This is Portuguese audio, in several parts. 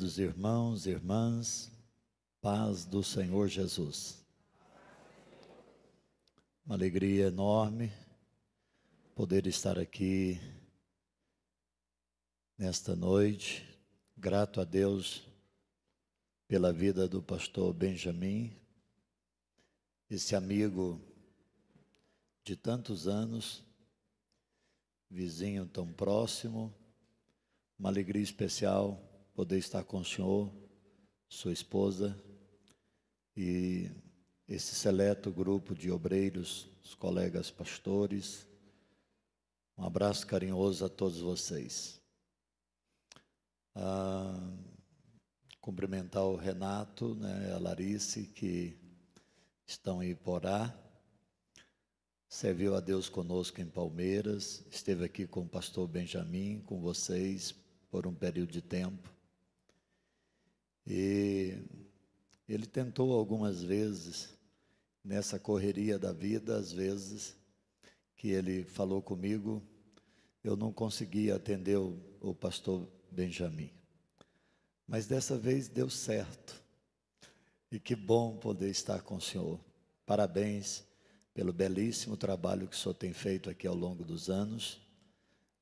Queridos irmãos irmãs, paz do Senhor Jesus. Uma alegria enorme poder estar aqui nesta noite. Grato a Deus pela vida do pastor Benjamin, esse amigo de tantos anos, vizinho tão próximo. Uma alegria especial poder estar com o senhor, sua esposa e esse seleto grupo de obreiros, os colegas pastores. Um abraço carinhoso a todos vocês. Ah, cumprimentar o Renato, né, a Larice, que estão em Iporá. Serviu a Deus conosco em Palmeiras, esteve aqui com o pastor Benjamin, com vocês, por um período de tempo. E ele tentou algumas vezes, nessa correria da vida, às vezes, que ele falou comigo, eu não consegui atender o, o pastor Benjamin. Mas dessa vez deu certo. E que bom poder estar com o senhor. Parabéns pelo belíssimo trabalho que o senhor tem feito aqui ao longo dos anos.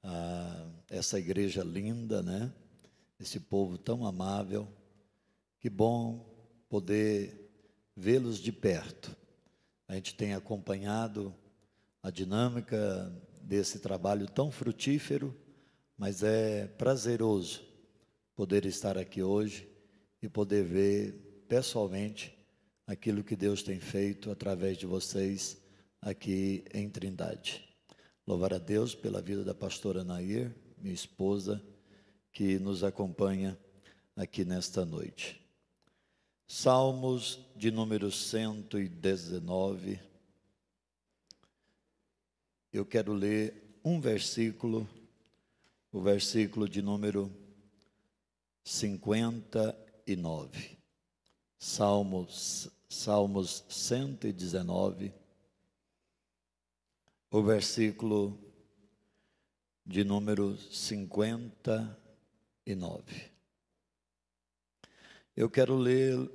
Ah, essa igreja linda, né? Esse povo tão amável que bom poder vê-los de perto. A gente tem acompanhado a dinâmica desse trabalho tão frutífero, mas é prazeroso poder estar aqui hoje e poder ver pessoalmente aquilo que Deus tem feito através de vocês aqui em Trindade. Louvar a Deus pela vida da pastora Nair, minha esposa, que nos acompanha aqui nesta noite. Salmos de número 119. Eu quero ler um versículo, o versículo de número 59. Salmos, Salmos 119, o versículo de número 59. Eu quero ler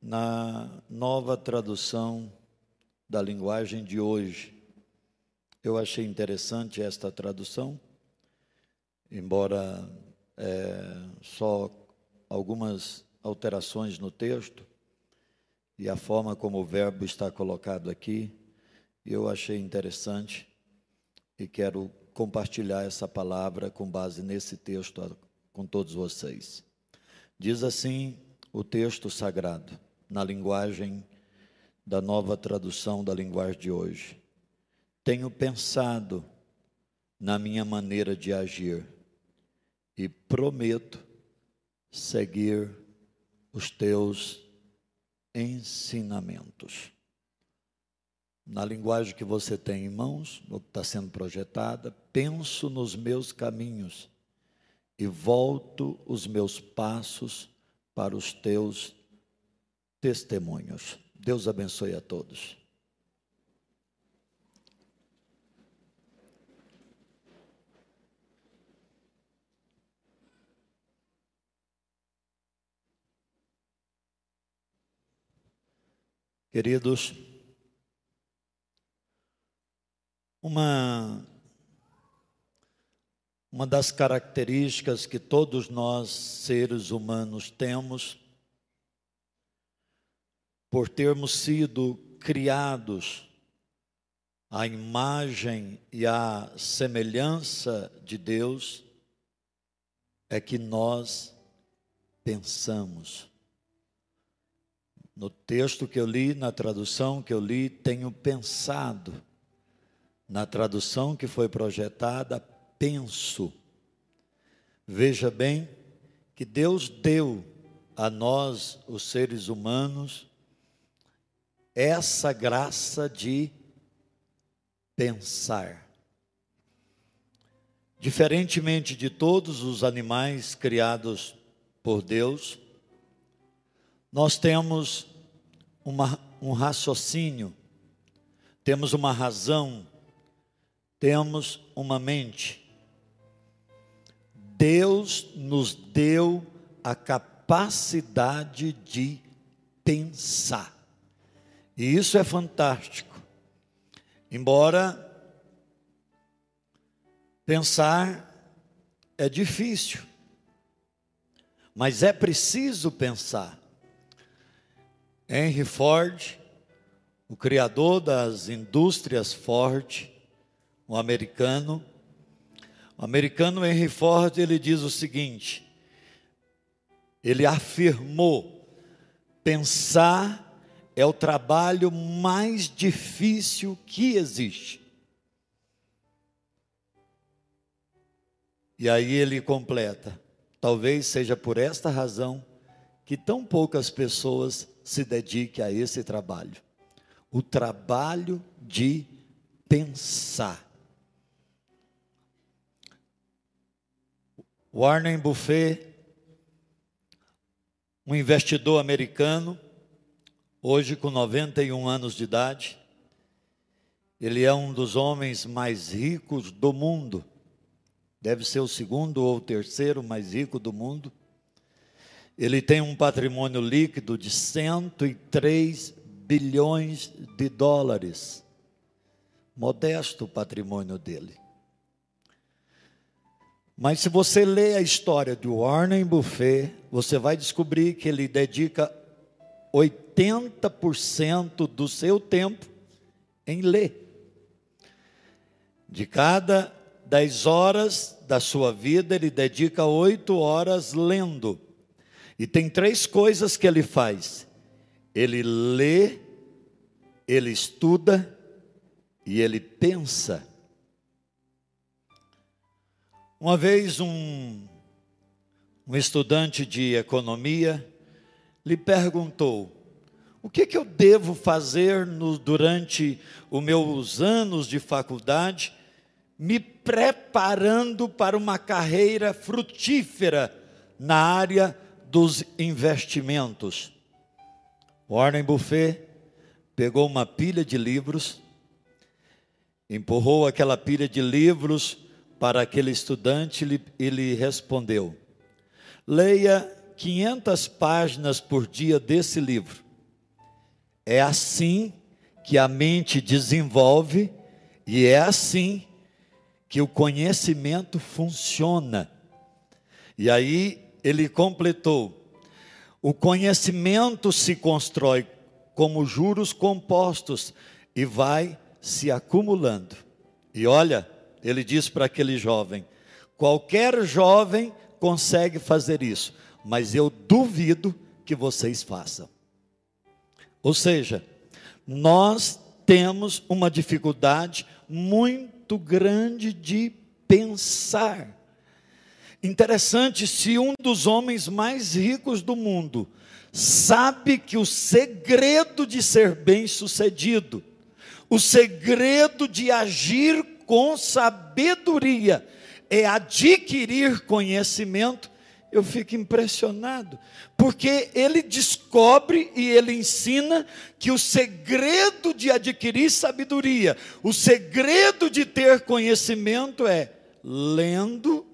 na nova tradução da linguagem de hoje. Eu achei interessante esta tradução, embora é, só algumas alterações no texto e a forma como o verbo está colocado aqui, eu achei interessante e quero compartilhar essa palavra com base nesse texto com todos vocês. Diz assim o texto sagrado, na linguagem da nova tradução da linguagem de hoje. Tenho pensado na minha maneira de agir e prometo seguir os teus ensinamentos. Na linguagem que você tem em mãos, no que está sendo projetada, penso nos meus caminhos e volto os meus passos para os teus testemunhos. Deus abençoe a todos. Queridos, uma uma das características que todos nós, seres humanos, temos, por termos sido criados à imagem e à semelhança de Deus, é que nós pensamos. No texto que eu li, na tradução que eu li, tenho pensado. Na tradução que foi projetada, penso. Veja bem que Deus deu a nós, os seres humanos, essa graça de pensar. Diferentemente de todos os animais criados por Deus, nós temos uma, um raciocínio, temos uma razão, temos uma mente. Deus nos deu a capacidade de pensar. E isso é fantástico. Embora pensar é difícil, mas é preciso pensar. Henry Ford, o criador das indústrias Ford, o americano, o americano Henry Ford, ele diz o seguinte: ele afirmou, pensar é o trabalho mais difícil que existe. E aí ele completa: talvez seja por esta razão que tão poucas pessoas se dediquem a esse trabalho o trabalho de pensar. Warren Buffett, um investidor americano, hoje com 91 anos de idade, ele é um dos homens mais ricos do mundo. Deve ser o segundo ou terceiro mais rico do mundo. Ele tem um patrimônio líquido de 103 bilhões de dólares. Modesto o patrimônio dele. Mas se você ler a história de Warren Buffett, você vai descobrir que ele dedica 80% do seu tempo em ler. De cada 10 horas da sua vida, ele dedica 8 horas lendo. E tem três coisas que ele faz: ele lê, ele estuda e ele pensa. Uma vez um, um estudante de economia lhe perguntou: o que, que eu devo fazer no, durante os meus anos de faculdade, me preparando para uma carreira frutífera na área dos investimentos? Warren Buffett pegou uma pilha de livros, empurrou aquela pilha de livros para aquele estudante e lhe respondeu: Leia 500 páginas por dia desse livro. É assim que a mente desenvolve e é assim que o conhecimento funciona. E aí ele completou: o conhecimento se constrói como juros compostos e vai se acumulando. E olha, ele diz para aquele jovem: qualquer jovem consegue fazer isso, mas eu duvido que vocês façam. Ou seja, nós temos uma dificuldade muito grande de pensar. Interessante, se um dos homens mais ricos do mundo sabe que o segredo de ser bem-sucedido, o segredo de agir com sabedoria é adquirir conhecimento, eu fico impressionado, porque ele descobre e ele ensina que o segredo de adquirir sabedoria, o segredo de ter conhecimento é lendo,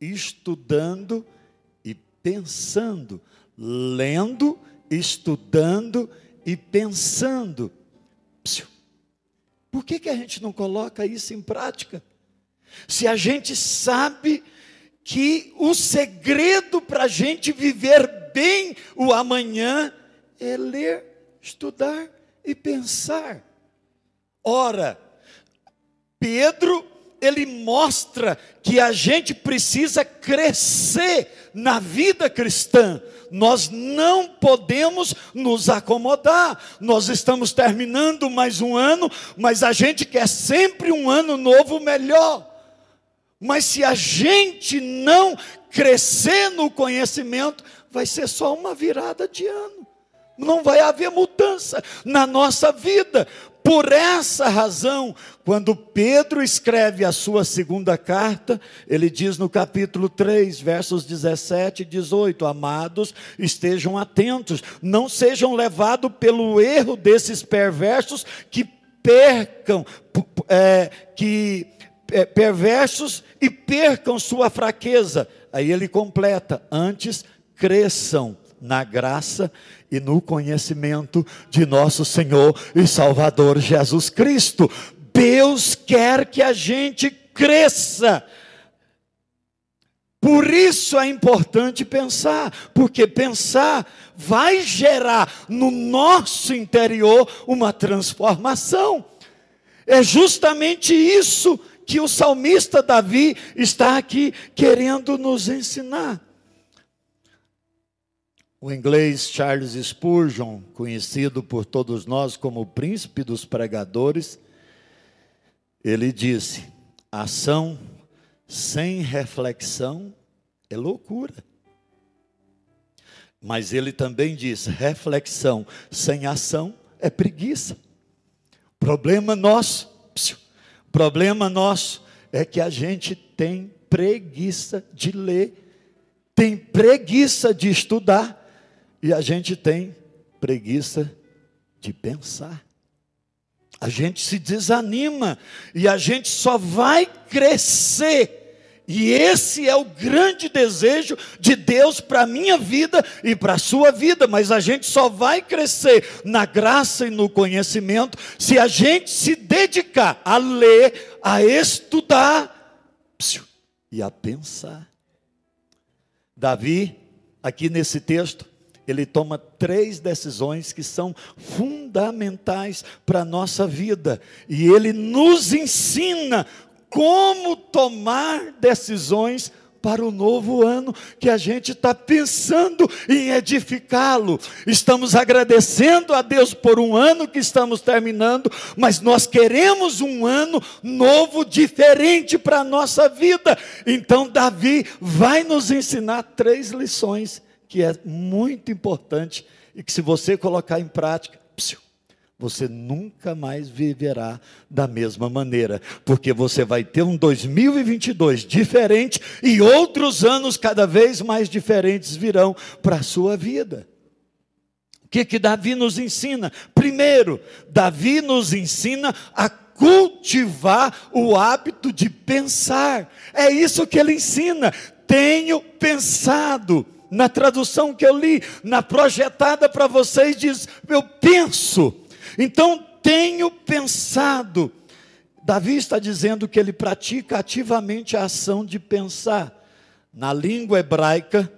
estudando e pensando lendo, estudando e pensando. Por que, que a gente não coloca isso em prática? Se a gente sabe que o segredo para a gente viver bem o amanhã é ler, estudar e pensar. Ora, Pedro ele mostra que a gente precisa crescer na vida cristã. Nós não podemos nos acomodar. Nós estamos terminando mais um ano, mas a gente quer sempre um ano novo melhor. Mas se a gente não crescer no conhecimento, vai ser só uma virada de ano. Não vai haver mudança na nossa vida, por essa razão, quando Pedro escreve a sua segunda carta, ele diz no capítulo 3, versos 17 e 18: Amados, estejam atentos, não sejam levados pelo erro desses perversos que percam, é, que perversos e percam sua fraqueza. Aí ele completa: antes cresçam na graça e no conhecimento de nosso Senhor e Salvador Jesus Cristo. Deus quer que a gente cresça. Por isso é importante pensar, porque pensar vai gerar no nosso interior uma transformação. É justamente isso que o salmista Davi está aqui querendo nos ensinar. O inglês Charles Spurgeon, conhecido por todos nós como o príncipe dos pregadores, ele disse: ação sem reflexão é loucura. Mas ele também diz: reflexão sem ação é preguiça. Problema nosso, problema nosso é que a gente tem preguiça de ler, tem preguiça de estudar e a gente tem preguiça de pensar. A gente se desanima e a gente só vai crescer. E esse é o grande desejo de Deus para a minha vida e para a sua vida, mas a gente só vai crescer na graça e no conhecimento se a gente se dedicar a ler, a estudar e a pensar. Davi, aqui nesse texto, ele toma três decisões que são fundamentais para a nossa vida. E ele nos ensina como tomar decisões para o novo ano que a gente está pensando em edificá-lo. Estamos agradecendo a Deus por um ano que estamos terminando, mas nós queremos um ano novo, diferente para a nossa vida. Então, Davi vai nos ensinar três lições que é muito importante e que, se você colocar em prática, você nunca mais viverá da mesma maneira, porque você vai ter um 2022 diferente e outros anos cada vez mais diferentes virão para a sua vida. O que que Davi nos ensina? Primeiro, Davi nos ensina a cultivar o hábito de pensar. É isso que ele ensina. Tenho pensado na tradução que eu li, na projetada para vocês, diz: Eu penso. Então, tenho pensado. Davi está dizendo que ele pratica ativamente a ação de pensar. Na língua hebraica,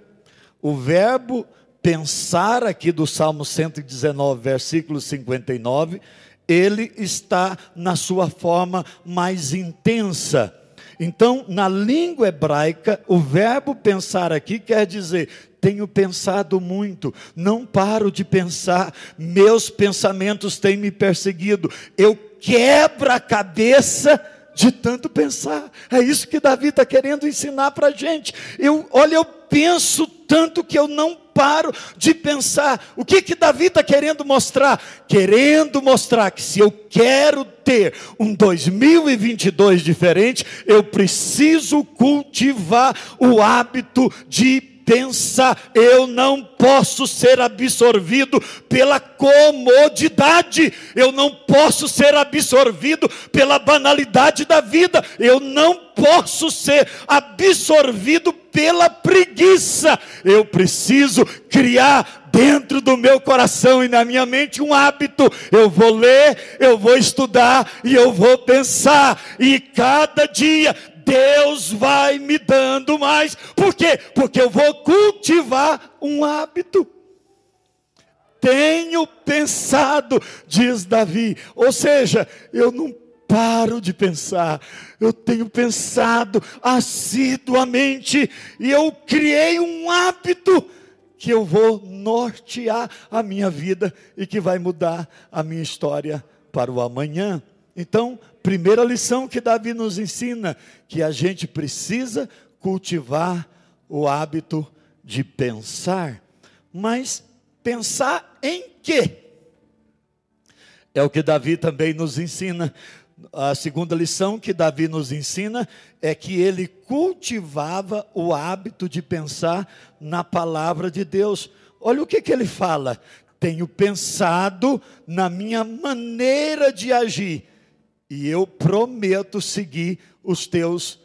o verbo pensar, aqui do Salmo 119, versículo 59, ele está na sua forma mais intensa. Então, na língua hebraica, o verbo pensar aqui quer dizer tenho pensado muito, não paro de pensar, meus pensamentos têm me perseguido, eu quebro a cabeça de tanto pensar. É isso que Davi está querendo ensinar para a gente. Eu, olha, eu penso tanto que eu não paro de pensar. O que que Davi está querendo mostrar? Querendo mostrar que se eu quero ter um 2022 diferente, eu preciso cultivar o hábito de pensa, eu não posso ser absorvido pela comodidade, eu não posso ser absorvido pela banalidade da vida, eu não posso ser absorvido pela preguiça, eu preciso criar dentro do meu coração e na minha mente um hábito. Eu vou ler, eu vou estudar e eu vou pensar. E cada dia Deus vai me dando mais. Por quê? Porque eu vou cultivar um hábito. Tenho pensado, diz Davi. Ou seja, eu não paro de pensar. Eu tenho pensado assiduamente e eu criei um hábito que eu vou nortear a minha vida e que vai mudar a minha história para o amanhã. Então, primeira lição que Davi nos ensina, que a gente precisa cultivar o hábito de pensar. Mas pensar em quê? É o que Davi também nos ensina. A segunda lição que Davi nos ensina é que ele cultivava o hábito de pensar na palavra de Deus. Olha o que, que ele fala: tenho pensado na minha maneira de agir e eu prometo seguir os teus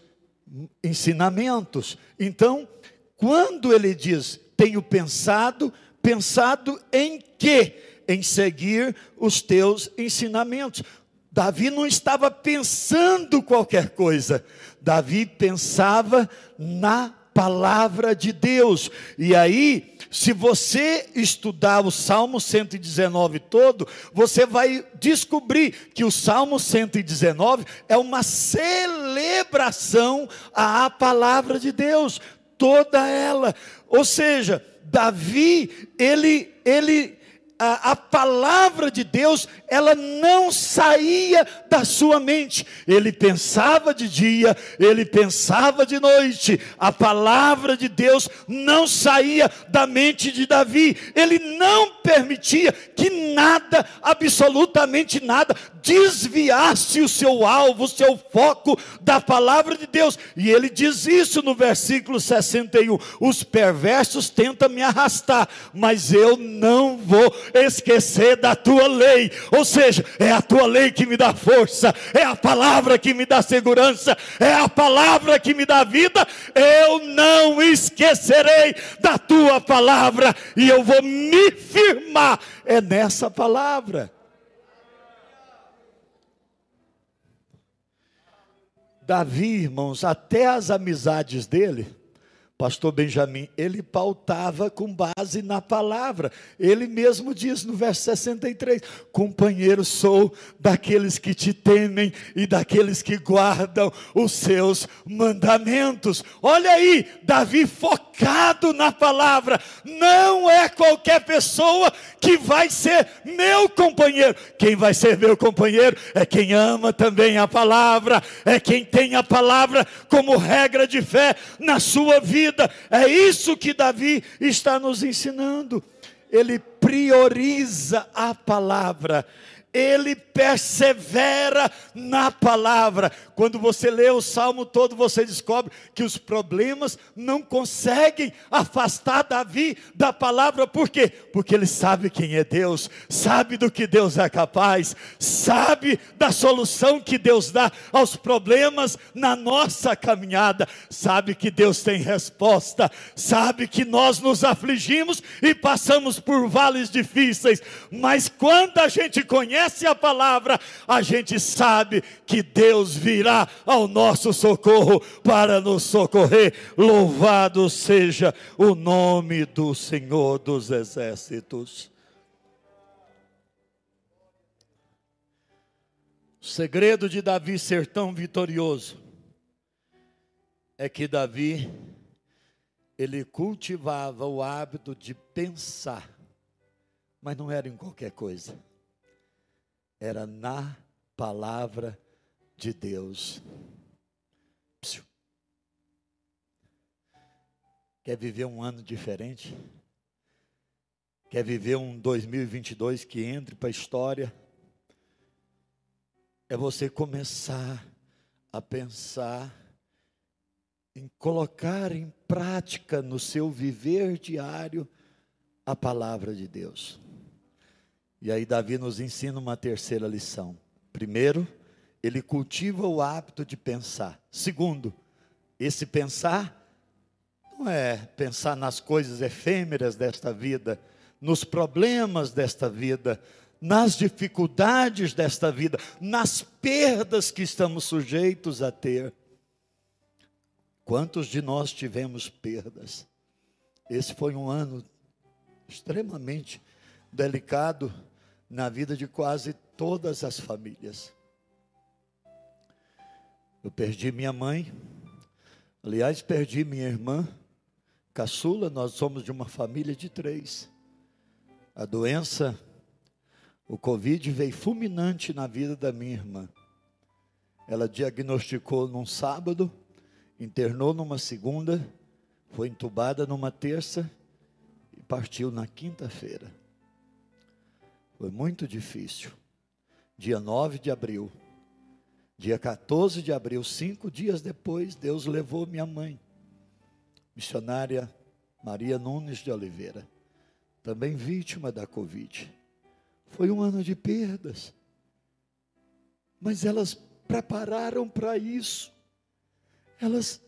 ensinamentos. Então, quando ele diz, tenho pensado, pensado em quê? Em seguir os teus ensinamentos. Davi não estava pensando qualquer coisa, Davi pensava na palavra de Deus. E aí, se você estudar o Salmo 119 todo, você vai descobrir que o Salmo 119 é uma celebração à palavra de Deus, toda ela. Ou seja, Davi, ele ele a, a, palavra de Deus, ela não saía da sua mente. Ele pensava de dia, ele pensava de noite. A palavra de Deus não saía da mente de Davi. Ele não permitia que nada, absolutamente nada, desviasse o seu alvo, o seu foco da palavra de Deus. E ele diz isso no versículo 61. Os perversos tentam me arrastar, mas eu não vou esquecer da tua lei. Ou seja, é a tua lei que me dá força, é a palavra que me dá segurança, é a palavra que me dá vida. Eu não esquecerei da tua palavra e eu vou me firmar é nessa palavra. Davi, irmãos, até as amizades dele, Pastor Benjamin, ele pautava com base na palavra. Ele mesmo diz no verso 63: Companheiro sou daqueles que te temem e daqueles que guardam os seus mandamentos. Olha aí, Davi focado na palavra. Não é qualquer pessoa que vai ser meu companheiro. Quem vai ser meu companheiro é quem ama também a palavra, é quem tem a palavra como regra de fé na sua vida vida. É isso que Davi está nos ensinando. Ele prioriza a palavra ele persevera na palavra. Quando você lê o salmo todo, você descobre que os problemas não conseguem afastar Davi da palavra, por quê? Porque ele sabe quem é Deus, sabe do que Deus é capaz, sabe da solução que Deus dá aos problemas na nossa caminhada, sabe que Deus tem resposta, sabe que nós nos afligimos e passamos por vales difíceis, mas quando a gente conhece, conhece a palavra, a gente sabe que Deus virá ao nosso socorro para nos socorrer. Louvado seja o nome do Senhor dos Exércitos. O segredo de Davi ser tão vitorioso é que Davi ele cultivava o hábito de pensar, mas não era em qualquer coisa era na palavra de Deus. Quer viver um ano diferente? Quer viver um 2022 que entre para a história? É você começar a pensar em colocar em prática no seu viver diário a palavra de Deus. E aí Davi nos ensina uma terceira lição. Primeiro, ele cultiva o hábito de pensar. Segundo, esse pensar não é pensar nas coisas efêmeras desta vida, nos problemas desta vida, nas dificuldades desta vida, nas perdas que estamos sujeitos a ter. Quantos de nós tivemos perdas? Esse foi um ano extremamente delicado na vida de quase todas as famílias. Eu perdi minha mãe, aliás, perdi minha irmã, caçula, nós somos de uma família de três. A doença, o Covid veio fulminante na vida da minha irmã. Ela diagnosticou num sábado, internou numa segunda, foi entubada numa terça e partiu na quinta-feira. Foi muito difícil. Dia 9 de abril, dia 14 de abril, cinco dias depois, Deus levou minha mãe, missionária Maria Nunes de Oliveira, também vítima da Covid. Foi um ano de perdas, mas elas prepararam para isso. elas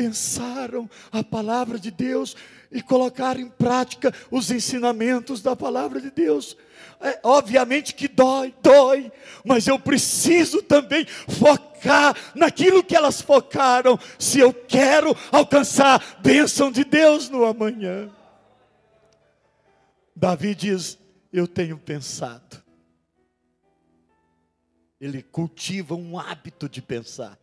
pensaram a palavra de Deus e colocaram em prática os ensinamentos da palavra de Deus. É, obviamente que dói, dói, mas eu preciso também focar naquilo que elas focaram, se eu quero alcançar bênção de Deus no amanhã. Davi diz: Eu tenho pensado. Ele cultiva um hábito de pensar.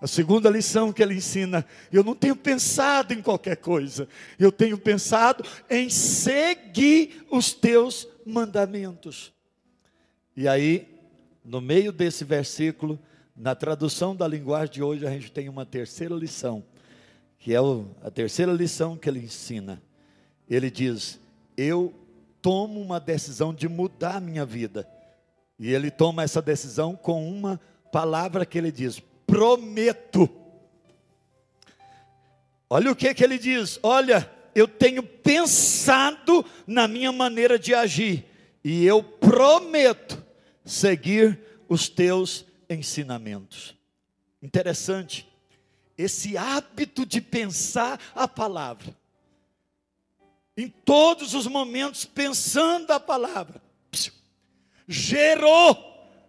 A segunda lição que ele ensina, eu não tenho pensado em qualquer coisa, eu tenho pensado em seguir os teus mandamentos. E aí, no meio desse versículo, na tradução da linguagem de hoje, a gente tem uma terceira lição, que é a terceira lição que ele ensina. Ele diz: Eu tomo uma decisão de mudar a minha vida. E ele toma essa decisão com uma palavra que ele diz: prometo. Olha o que, que ele diz: olha, eu tenho pensado na minha maneira de agir, e eu prometo seguir os teus ensinamentos. Interessante, esse hábito de pensar a palavra, em todos os momentos pensando a palavra, gerou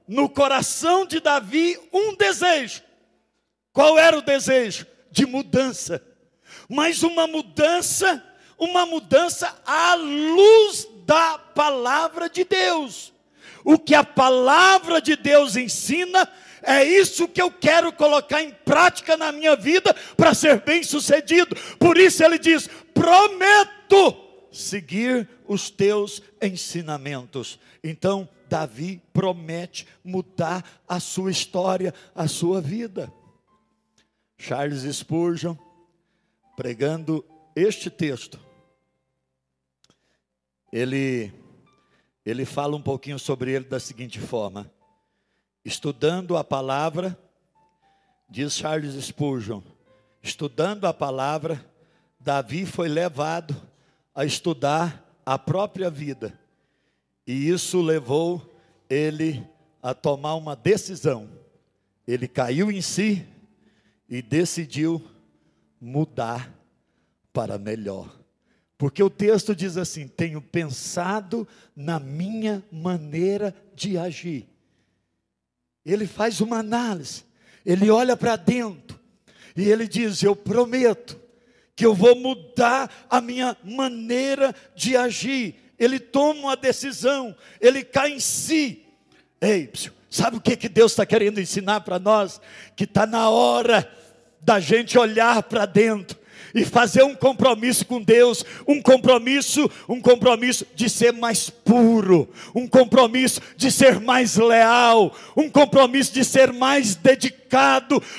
no coração de Davi um desejo qual era o desejo? De mudança. Mas uma mudança, uma mudança à luz da palavra de Deus. O que a palavra de Deus ensina é isso que eu quero colocar em prática na minha vida para ser bem sucedido. Por isso ele diz: prometo seguir os teus ensinamentos. Então, Davi promete mudar a sua história, a sua vida. Charles Spurgeon, pregando este texto, ele, ele fala um pouquinho sobre ele da seguinte forma: estudando a palavra, diz Charles Spurgeon, estudando a palavra, Davi foi levado a estudar a própria vida, e isso levou ele a tomar uma decisão. Ele caiu em si e decidiu mudar para melhor. Porque o texto diz assim: tenho pensado na minha maneira de agir. Ele faz uma análise, ele olha para dentro e ele diz: Eu prometo que eu vou mudar a minha maneira de agir. Ele toma uma decisão, ele cai em si. Ei, sabe o que, que Deus está querendo ensinar para nós? Que está na hora da gente olhar para dentro e fazer um compromisso com Deus, um compromisso, um compromisso de ser mais puro, um compromisso de ser mais leal, um compromisso de ser mais dedicado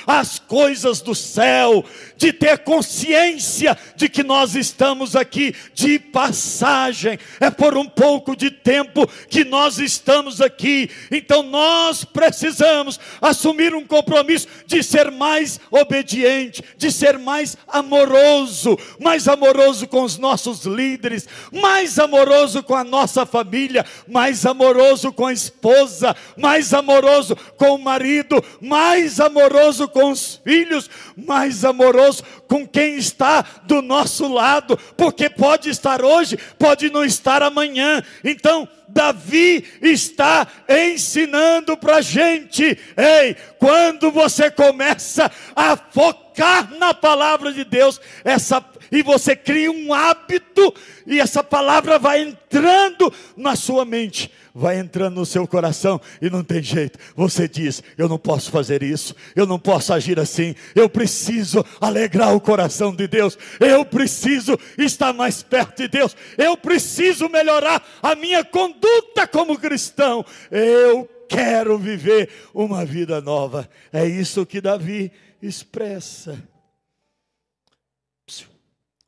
às coisas do céu, de ter consciência de que nós estamos aqui de passagem, é por um pouco de tempo que nós estamos aqui, então nós precisamos assumir um compromisso de ser mais obediente, de ser mais amoroso, mais amoroso com os nossos líderes, mais amoroso com a nossa família, mais amoroso com a esposa, mais amoroso com o marido, mais amoroso com os filhos, mais amoroso com quem está do nosso lado, porque pode estar hoje, pode não estar amanhã. Então, Davi está ensinando para a gente: ei, quando você começa a focar na palavra de Deus, essa e você cria um hábito, e essa palavra vai entrando na sua mente, vai entrando no seu coração, e não tem jeito. Você diz: Eu não posso fazer isso, eu não posso agir assim, eu preciso alegrar o coração de Deus, eu preciso estar mais perto de Deus, eu preciso melhorar a minha conduta como cristão, eu quero viver uma vida nova. É isso que Davi expressa.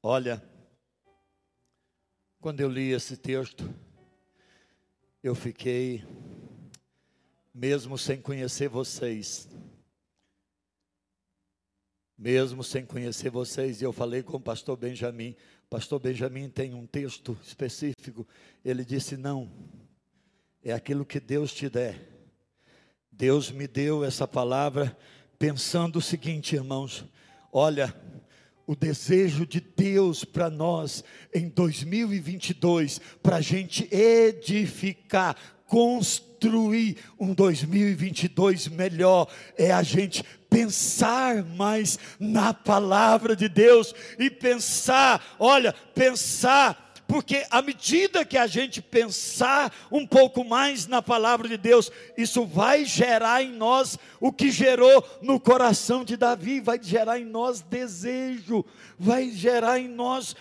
Olha, quando eu li esse texto, eu fiquei, mesmo sem conhecer vocês, mesmo sem conhecer vocês, eu falei com o pastor Benjamin. Pastor Benjamin tem um texto específico. Ele disse: Não, é aquilo que Deus te der. Deus me deu essa palavra pensando o seguinte, irmãos: olha, o desejo de Deus para nós em 2022, para a gente edificar, construir um 2022 melhor, é a gente pensar mais na palavra de Deus e pensar, olha, pensar porque à medida que a gente pensar um pouco mais na palavra de Deus, isso vai gerar em nós o que gerou no coração de Davi, vai gerar em nós desejo, vai gerar em nós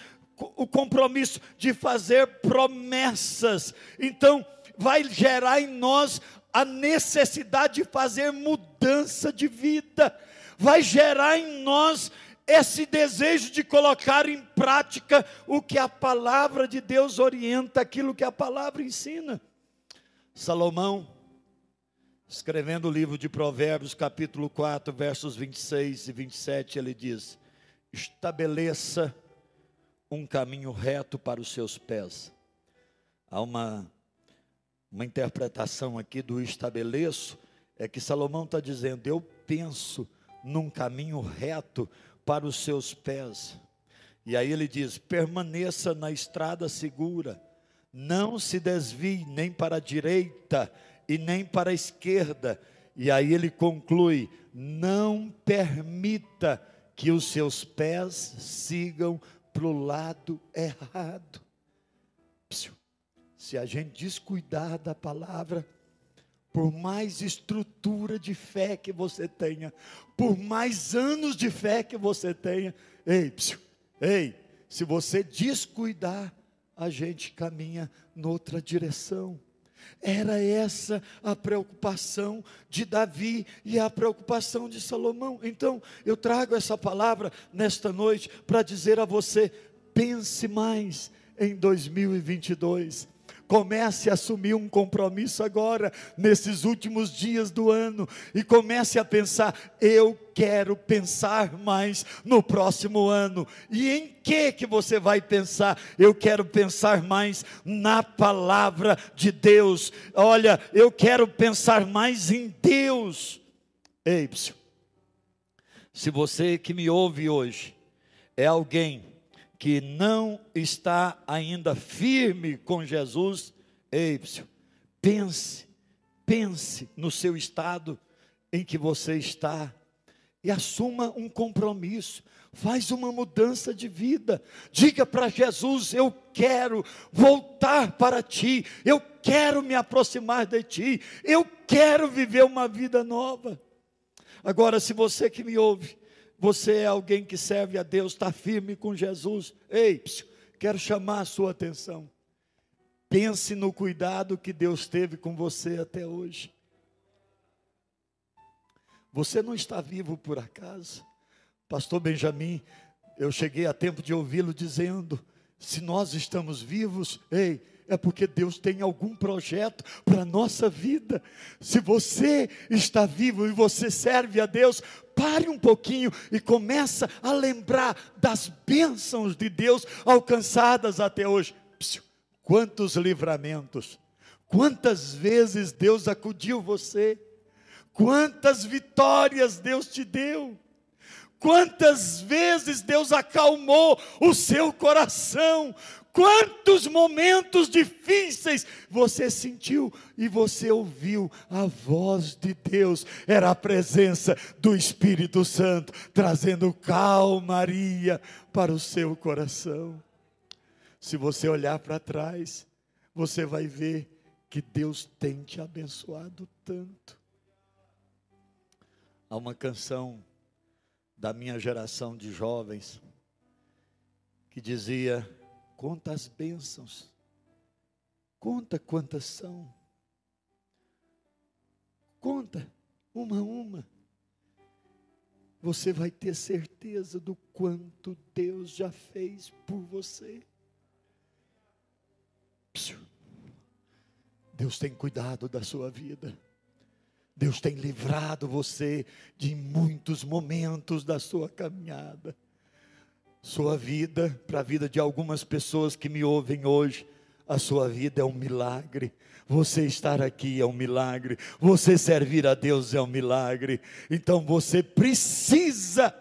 o compromisso de fazer promessas. Então, vai gerar em nós a necessidade de fazer mudança de vida, vai gerar em nós esse desejo de colocar em prática o que a palavra de Deus orienta, aquilo que a palavra ensina. Salomão, escrevendo o livro de Provérbios, capítulo 4, versos 26 e 27, ele diz: Estabeleça um caminho reto para os seus pés. Há uma, uma interpretação aqui do estabeleço, é que Salomão está dizendo: Eu penso num caminho reto para os seus pés. E aí ele diz: permaneça na estrada segura, não se desvie nem para a direita e nem para a esquerda. E aí ele conclui: não permita que os seus pés sigam para o lado errado. Se a gente descuidar da palavra, por mais estrutura de fé que você tenha, por mais anos de fé que você tenha, ei, psiu, ei, se você descuidar, a gente caminha noutra direção. Era essa a preocupação de Davi e a preocupação de Salomão. Então, eu trago essa palavra nesta noite para dizer a você: pense mais em 2022. Comece a assumir um compromisso agora, nesses últimos dias do ano, e comece a pensar: eu quero pensar mais no próximo ano. E em que que você vai pensar? Eu quero pensar mais na palavra de Deus. Olha, eu quero pensar mais em Deus. Ei, se você que me ouve hoje é alguém que não está ainda firme com Jesus, ei, pense, pense no seu estado em que você está e assuma um compromisso, faz uma mudança de vida. Diga para Jesus: Eu quero voltar para ti, eu quero me aproximar de ti, eu quero viver uma vida nova. Agora, se você que me ouve você é alguém que serve a Deus, está firme com Jesus. Ei, psiu, quero chamar a sua atenção. Pense no cuidado que Deus teve com você até hoje. Você não está vivo por acaso. Pastor Benjamin, eu cheguei a tempo de ouvi-lo dizendo: se nós estamos vivos, ei, é porque Deus tem algum projeto para a nossa vida. Se você está vivo e você serve a Deus, pare um pouquinho e começa a lembrar das bênçãos de Deus alcançadas até hoje. Psiu, quantos livramentos, quantas vezes Deus acudiu você, quantas vitórias Deus te deu. Quantas vezes Deus acalmou o seu coração, Quantos momentos difíceis você sentiu e você ouviu a voz de Deus, era a presença do Espírito Santo trazendo calmaria para o seu coração. Se você olhar para trás, você vai ver que Deus tem te abençoado tanto. Há uma canção da minha geração de jovens que dizia: Conta as bênçãos. Conta quantas são. Conta uma a uma. Você vai ter certeza do quanto Deus já fez por você. Deus tem cuidado da sua vida. Deus tem livrado você de muitos momentos da sua caminhada sua vida, para a vida de algumas pessoas que me ouvem hoje. a sua vida é um milagre. Você estar aqui é um milagre. Você servir a Deus é um milagre. Então você precisa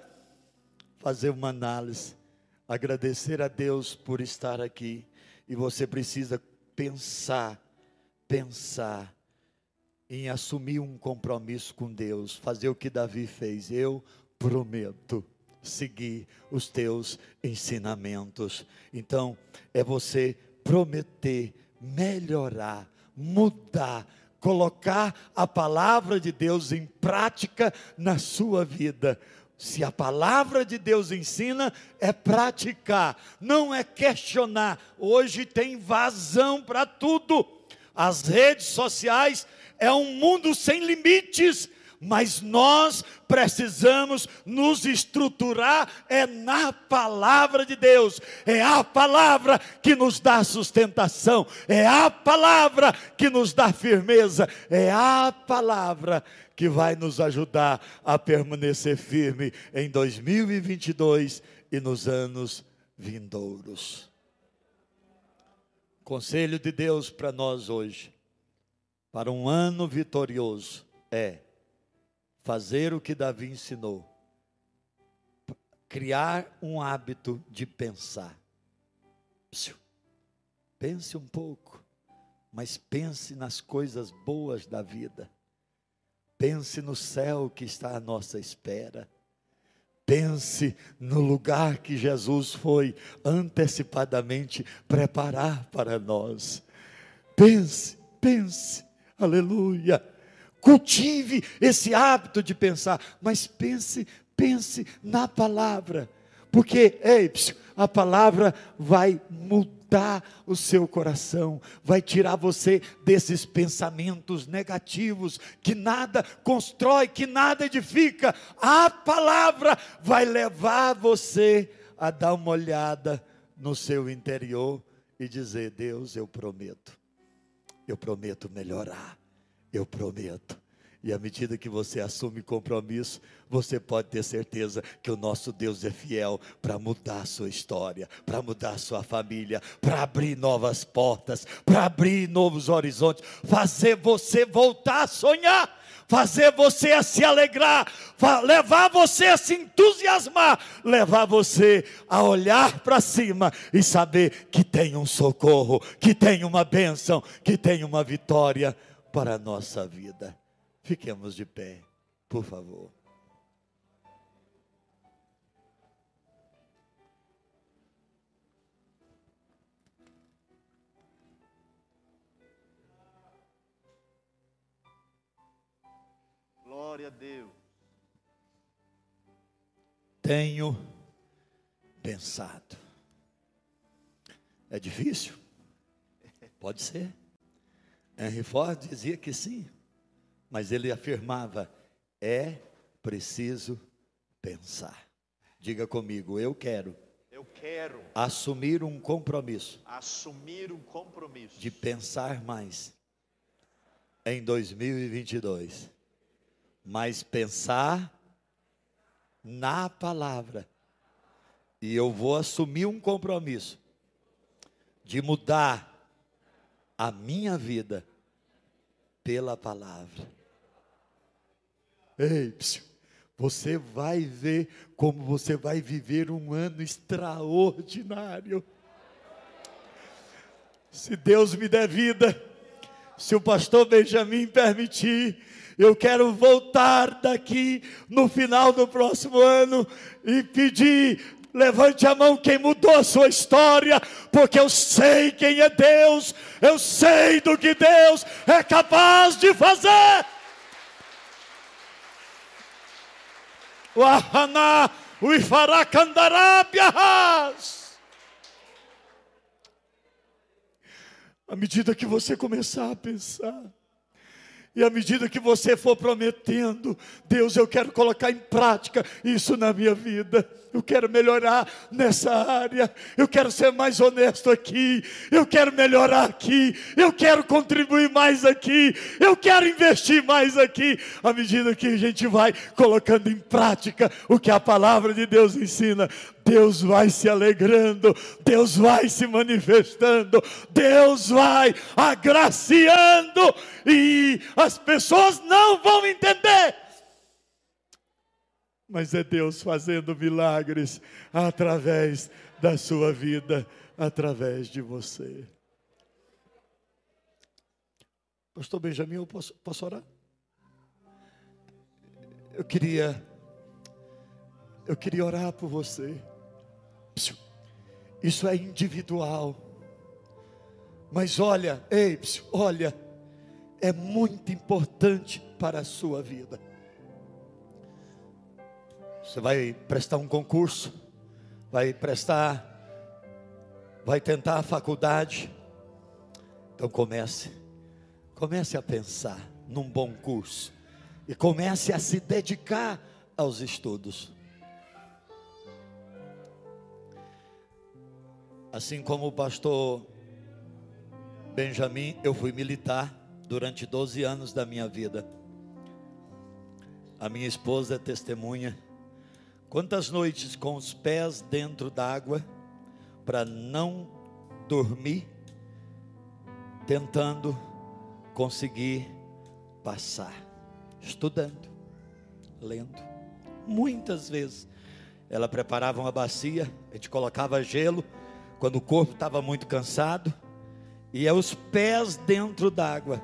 fazer uma análise, agradecer a Deus por estar aqui. E você precisa pensar, pensar em assumir um compromisso com Deus, fazer o que Davi fez. Eu prometo seguir os teus ensinamentos. Então, é você prometer, melhorar, mudar, colocar a palavra de Deus em prática na sua vida. Se a palavra de Deus ensina, é praticar, não é questionar. Hoje tem vazão para tudo. As redes sociais é um mundo sem limites mas nós precisamos nos estruturar é na palavra de Deus. É a palavra que nos dá sustentação, é a palavra que nos dá firmeza, é a palavra que vai nos ajudar a permanecer firme em 2022 e nos anos vindouros. Conselho de Deus para nós hoje, para um ano vitorioso, é fazer o que Davi ensinou, criar um hábito de pensar. Pense um pouco, mas pense nas coisas boas da vida. Pense no céu que está à nossa espera. Pense no lugar que Jesus foi antecipadamente preparar para nós. Pense, pense, aleluia. Cultive esse hábito de pensar, mas pense, pense na palavra, porque ei, a palavra vai mudar o seu coração, vai tirar você desses pensamentos negativos que nada constrói, que nada edifica. A palavra vai levar você a dar uma olhada no seu interior e dizer: Deus, eu prometo, eu prometo melhorar eu prometo. E à medida que você assume compromisso, você pode ter certeza que o nosso Deus é fiel para mudar a sua história, para mudar a sua família, para abrir novas portas, para abrir novos horizontes, fazer você voltar a sonhar, fazer você a se alegrar, levar você a se entusiasmar, levar você a olhar para cima e saber que tem um socorro, que tem uma bênção, que tem uma vitória para a nossa vida. Fiquemos de pé, por favor. Glória a Deus. Tenho pensado. É difícil? Pode ser. Henry Ford dizia que sim, mas ele afirmava: é preciso pensar. Diga comigo, eu quero. Eu quero assumir um compromisso. Assumir um compromisso de pensar mais em 2022. Mas pensar na palavra. E eu vou assumir um compromisso de mudar a minha vida pela palavra. Ei, você vai ver como você vai viver um ano extraordinário. Se Deus me der vida, se o pastor Benjamin permitir, eu quero voltar daqui no final do próximo ano e pedir Levante a mão quem mudou a sua história, porque eu sei quem é Deus, eu sei do que Deus é capaz de fazer. Wahana uifaracandarábias. À medida que você começar a pensar, e à medida que você for prometendo, Deus, eu quero colocar em prática isso na minha vida. Eu quero melhorar nessa área. Eu quero ser mais honesto aqui. Eu quero melhorar aqui. Eu quero contribuir mais aqui. Eu quero investir mais aqui. À medida que a gente vai colocando em prática o que a palavra de Deus ensina, Deus vai se alegrando, Deus vai se manifestando, Deus vai agraciando, e as pessoas não vão entender. Mas é Deus fazendo milagres através da sua vida, através de você. Pastor Benjamin, eu posso, posso orar? Eu queria, eu queria orar por você. Isso é individual. Mas olha, ei, olha, é muito importante para a sua vida. Você vai prestar um concurso, vai prestar, vai tentar a faculdade. Então comece, comece a pensar num bom curso e comece a se dedicar aos estudos. Assim como o pastor Benjamin, eu fui militar durante 12 anos da minha vida. A minha esposa é testemunha. Quantas noites com os pés dentro d'água para não dormir, tentando conseguir passar estudando, lendo. Muitas vezes ela preparava uma bacia, a gente colocava gelo quando o corpo estava muito cansado, e é os pés dentro d'água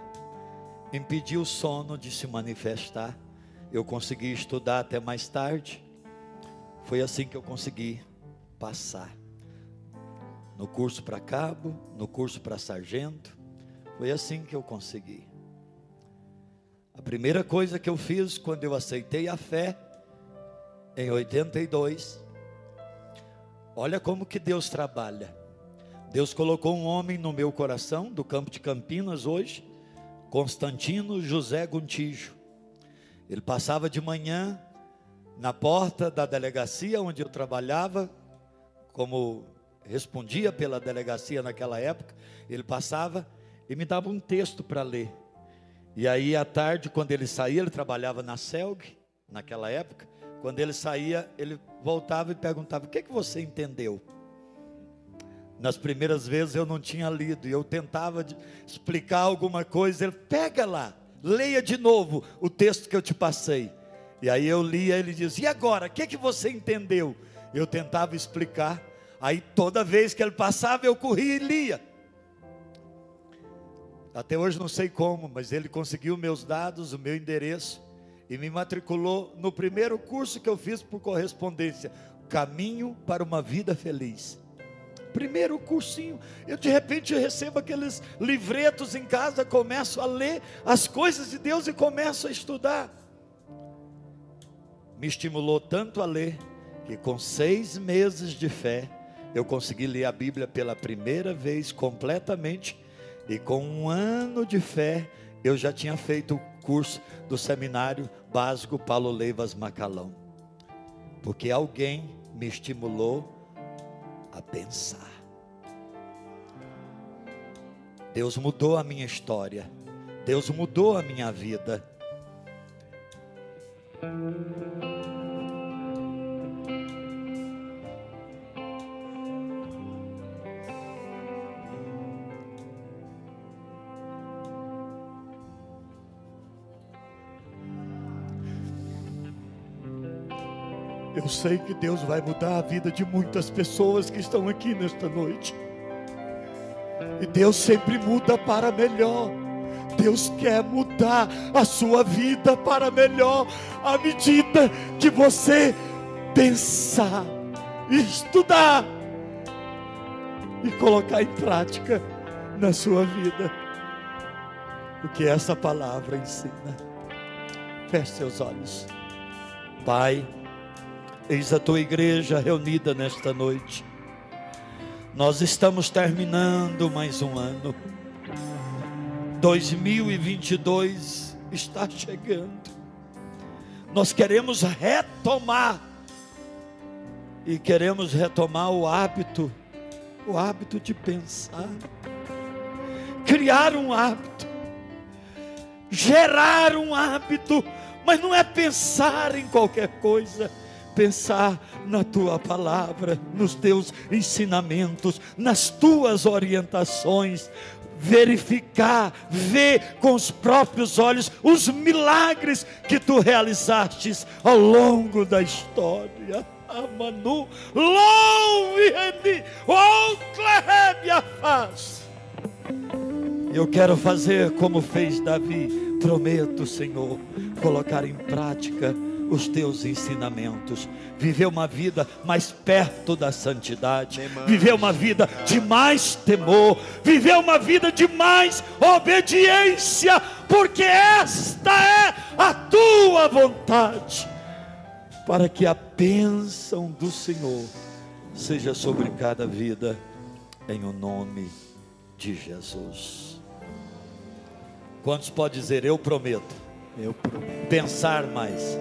impediu o sono de se manifestar. Eu consegui estudar até mais tarde. Foi assim que eu consegui passar. No curso para cabo, no curso para sargento. Foi assim que eu consegui. A primeira coisa que eu fiz quando eu aceitei a fé, em 82, olha como que Deus trabalha. Deus colocou um homem no meu coração, do campo de Campinas hoje, Constantino José Guntijo. Ele passava de manhã na porta da delegacia onde eu trabalhava, como respondia pela delegacia naquela época, ele passava e me dava um texto para ler. E aí, à tarde, quando ele saía, ele trabalhava na Selg, naquela época. Quando ele saía, ele voltava e perguntava: O que, é que você entendeu? Nas primeiras vezes eu não tinha lido, e eu tentava explicar alguma coisa. Ele, pega lá, leia de novo o texto que eu te passei. E aí eu lia, ele dizia: E agora, o que, que você entendeu? Eu tentava explicar. Aí toda vez que ele passava, eu corria e lia. Até hoje não sei como, mas ele conseguiu meus dados, o meu endereço e me matriculou no primeiro curso que eu fiz por correspondência, Caminho para uma Vida Feliz. Primeiro cursinho, eu de repente recebo aqueles livretos em casa, começo a ler as coisas de Deus e começo a estudar. Me estimulou tanto a ler que com seis meses de fé eu consegui ler a Bíblia pela primeira vez completamente e com um ano de fé, eu já tinha feito o curso do seminário básico Paulo Leivas Macalão. Porque alguém me estimulou a pensar. Deus mudou a minha história. Deus mudou a minha vida. Eu sei que Deus vai mudar a vida de muitas pessoas que estão aqui nesta noite. E Deus sempre muda para melhor. Deus quer mudar a sua vida para melhor à medida que você pensar, estudar e colocar em prática na sua vida o que essa palavra ensina. Feche seus olhos. Pai, Eis a tua igreja reunida nesta noite. Nós estamos terminando mais um ano. 2022 está chegando. Nós queremos retomar e queremos retomar o hábito, o hábito de pensar, criar um hábito, gerar um hábito, mas não é pensar em qualquer coisa pensar na tua palavra, nos teus ensinamentos, nas tuas orientações, verificar, ver com os próprios olhos os milagres que tu realizaste ao longo da história. Amanu, louve-me, ouclebe a face. Eu quero fazer como fez Davi, prometo, Senhor, colocar em prática os teus ensinamentos, viver uma vida mais perto da santidade, viver uma vida de mais temor, viver uma vida de mais obediência, porque esta é a tua vontade, para que a bênção do Senhor seja sobre cada vida, em o nome de Jesus. Quantos pode dizer, eu prometo? Eu prometo. Pensar mais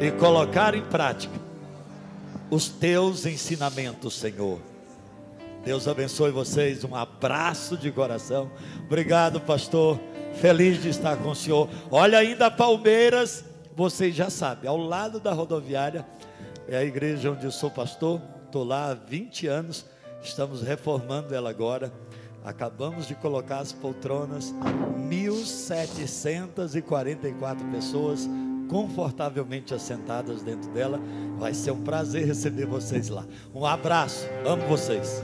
e colocar em prática os teus ensinamentos, Senhor. Deus abençoe vocês. Um abraço de coração. Obrigado, pastor. Feliz de estar com o senhor. Olha ainda Palmeiras, vocês já sabem, ao lado da rodoviária é a igreja onde eu sou pastor. Estou lá há 20 anos. Estamos reformando ela agora. Acabamos de colocar as poltronas, 1.744 pessoas confortavelmente assentadas dentro dela. Vai ser um prazer receber vocês lá. Um abraço, amo vocês.